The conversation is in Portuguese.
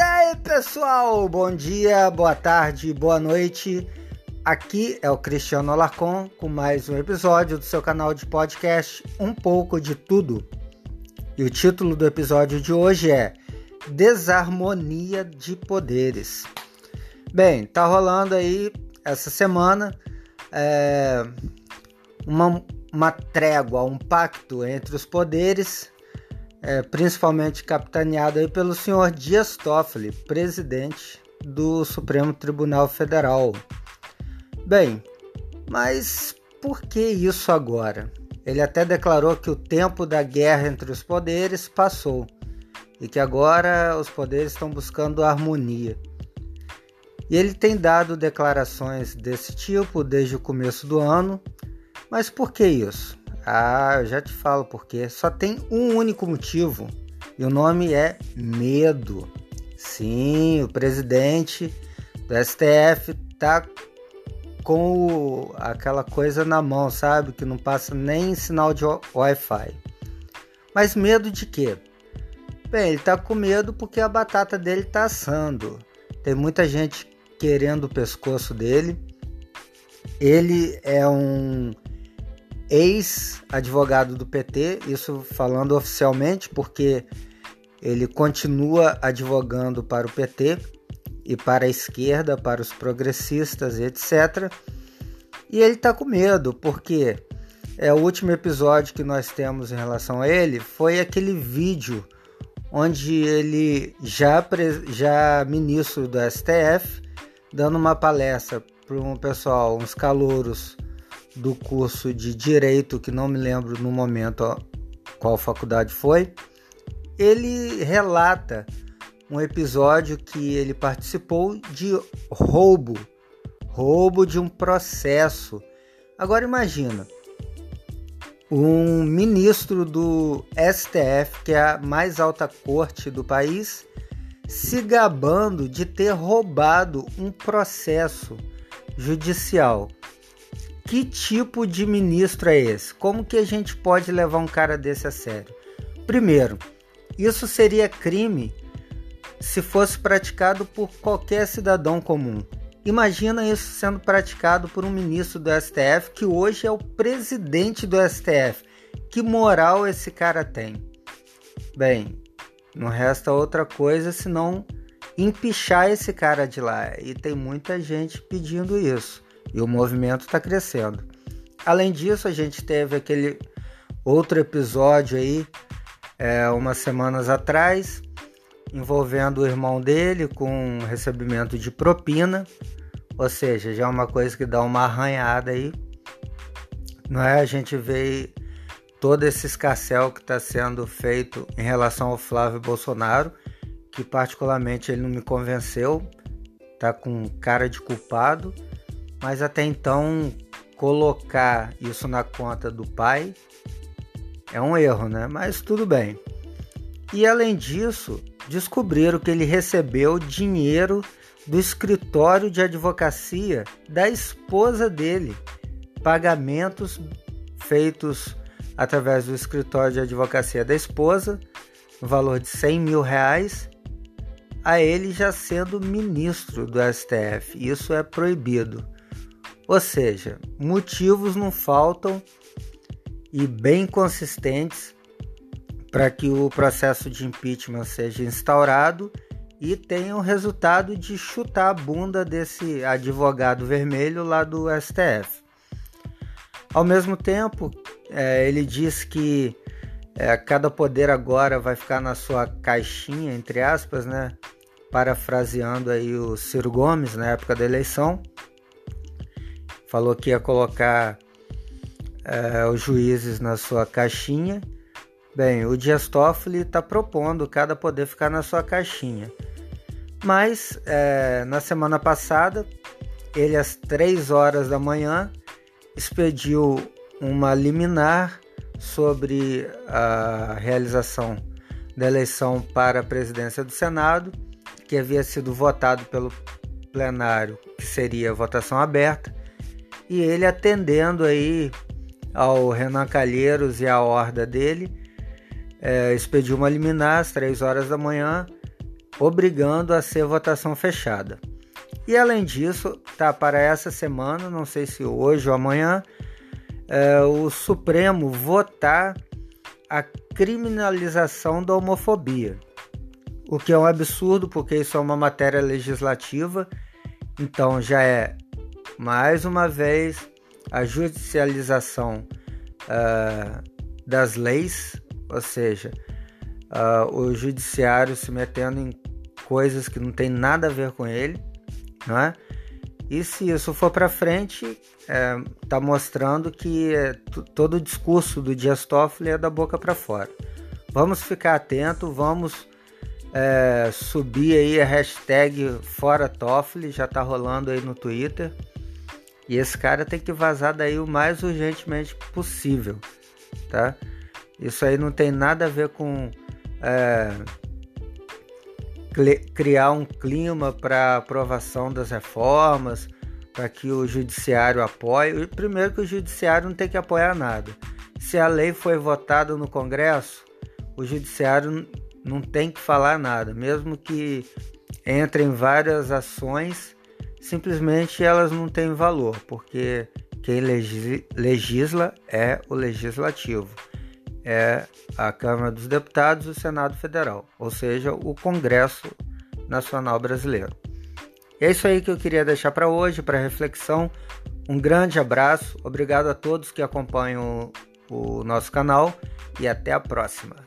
Aí, pessoal! Bom dia, boa tarde, boa noite. Aqui é o Cristiano Alarcon com mais um episódio do seu canal de podcast Um pouco de tudo. E o título do episódio de hoje é Desarmonia de Poderes. Bem, tá rolando aí essa semana é, uma, uma trégua, um pacto entre os poderes, é, principalmente capitaneado aí pelo senhor Dias Toffoli, presidente do Supremo Tribunal Federal. Bem, mas por que isso agora? Ele até declarou que o tempo da guerra entre os poderes passou e que agora os poderes estão buscando harmonia. E ele tem dado declarações desse tipo desde o começo do ano. Mas por que isso? Ah, eu já te falo por quê. Só tem um único motivo e o nome é medo. Sim, o presidente do STF tá com o, aquela coisa na mão, sabe? Que não passa nem sinal de Wi-Fi. Mas medo de quê? Bem, ele tá com medo porque a batata dele tá assando. Tem muita gente querendo o pescoço dele. Ele é um ex-advogado do PT, isso falando oficialmente, porque ele continua advogando para o PT e para a esquerda, para os progressistas, etc. E ele está com medo, porque é o último episódio que nós temos em relação a ele foi aquele vídeo onde ele já, já ministro do STF dando uma palestra para um pessoal, uns calouros do curso de direito, que não me lembro no momento qual faculdade foi. Ele relata um episódio que ele participou de roubo, roubo de um processo. Agora imagina, um ministro do STF, que é a mais alta corte do país, se gabando de ter roubado um processo judicial. Que tipo de ministro é esse? Como que a gente pode levar um cara desse a sério? Primeiro, isso seria crime se fosse praticado por qualquer cidadão comum. Imagina isso sendo praticado por um ministro do STF que hoje é o presidente do STF. Que moral esse cara tem? Bem, não resta outra coisa senão empichar esse cara de lá. E tem muita gente pedindo isso. E o movimento está crescendo. Além disso, a gente teve aquele outro episódio aí, é, umas semanas atrás, envolvendo o irmão dele com recebimento de propina. Ou seja, já é uma coisa que dá uma arranhada aí. Não é? A gente vê todo esse escarcel que está sendo feito em relação ao Flávio Bolsonaro, que particularmente ele não me convenceu, tá com cara de culpado, mas até então colocar isso na conta do pai é um erro, né? Mas tudo bem. E além disso, descobriram que ele recebeu dinheiro do escritório de advocacia da esposa dele, pagamentos feitos através do escritório de advocacia da esposa, no valor de 100 mil reais, a ele já sendo ministro do STF. Isso é proibido. Ou seja, motivos não faltam e bem consistentes para que o processo de impeachment seja instaurado e tenha o resultado de chutar a bunda desse advogado vermelho lá do STF. Ao mesmo tempo, é, ele diz que é, cada poder agora vai ficar na sua caixinha, entre aspas, né? Parafraseando aí o Ciro Gomes na época da eleição. Falou que ia colocar é, os juízes na sua caixinha. Bem, o Dias Toffoli está propondo cada poder ficar na sua caixinha. Mas é, na semana passada, ele às 3 horas da manhã expediu uma liminar sobre a realização da eleição para a presidência do Senado, que havia sido votado pelo plenário, que seria votação aberta, e ele atendendo aí ao Renan Calheiros e à horda dele, é, expediu uma liminar às 3 horas da manhã, obrigando a ser votação fechada. E além disso, tá para essa semana, não sei se hoje ou amanhã, é, o Supremo votar a criminalização da homofobia. O que é um absurdo, porque isso é uma matéria legislativa, então já é mais uma vez a judicialização uh, das leis, ou seja, uh, o judiciário se metendo em coisas que não tem nada a ver com ele, não é? E se isso for para frente, está é, tá mostrando que é, todo o discurso do Dias Toffoli é da boca para fora. Vamos ficar atento, vamos é, subir aí a hashtag Fora Toffoli, já está rolando aí no Twitter. E esse cara tem que vazar daí o mais urgentemente possível, tá? Isso aí não tem nada a ver com é, criar um clima para aprovação das reformas, para que o judiciário apoie. Primeiro que o judiciário não tem que apoiar nada. Se a lei foi votada no Congresso, o judiciário não tem que falar nada, mesmo que entrem várias ações, simplesmente elas não têm valor, porque quem legisla é o legislativo é a Câmara dos Deputados e o Senado Federal, ou seja, o Congresso Nacional Brasileiro. É isso aí que eu queria deixar para hoje, para reflexão. Um grande abraço, obrigado a todos que acompanham o nosso canal e até a próxima.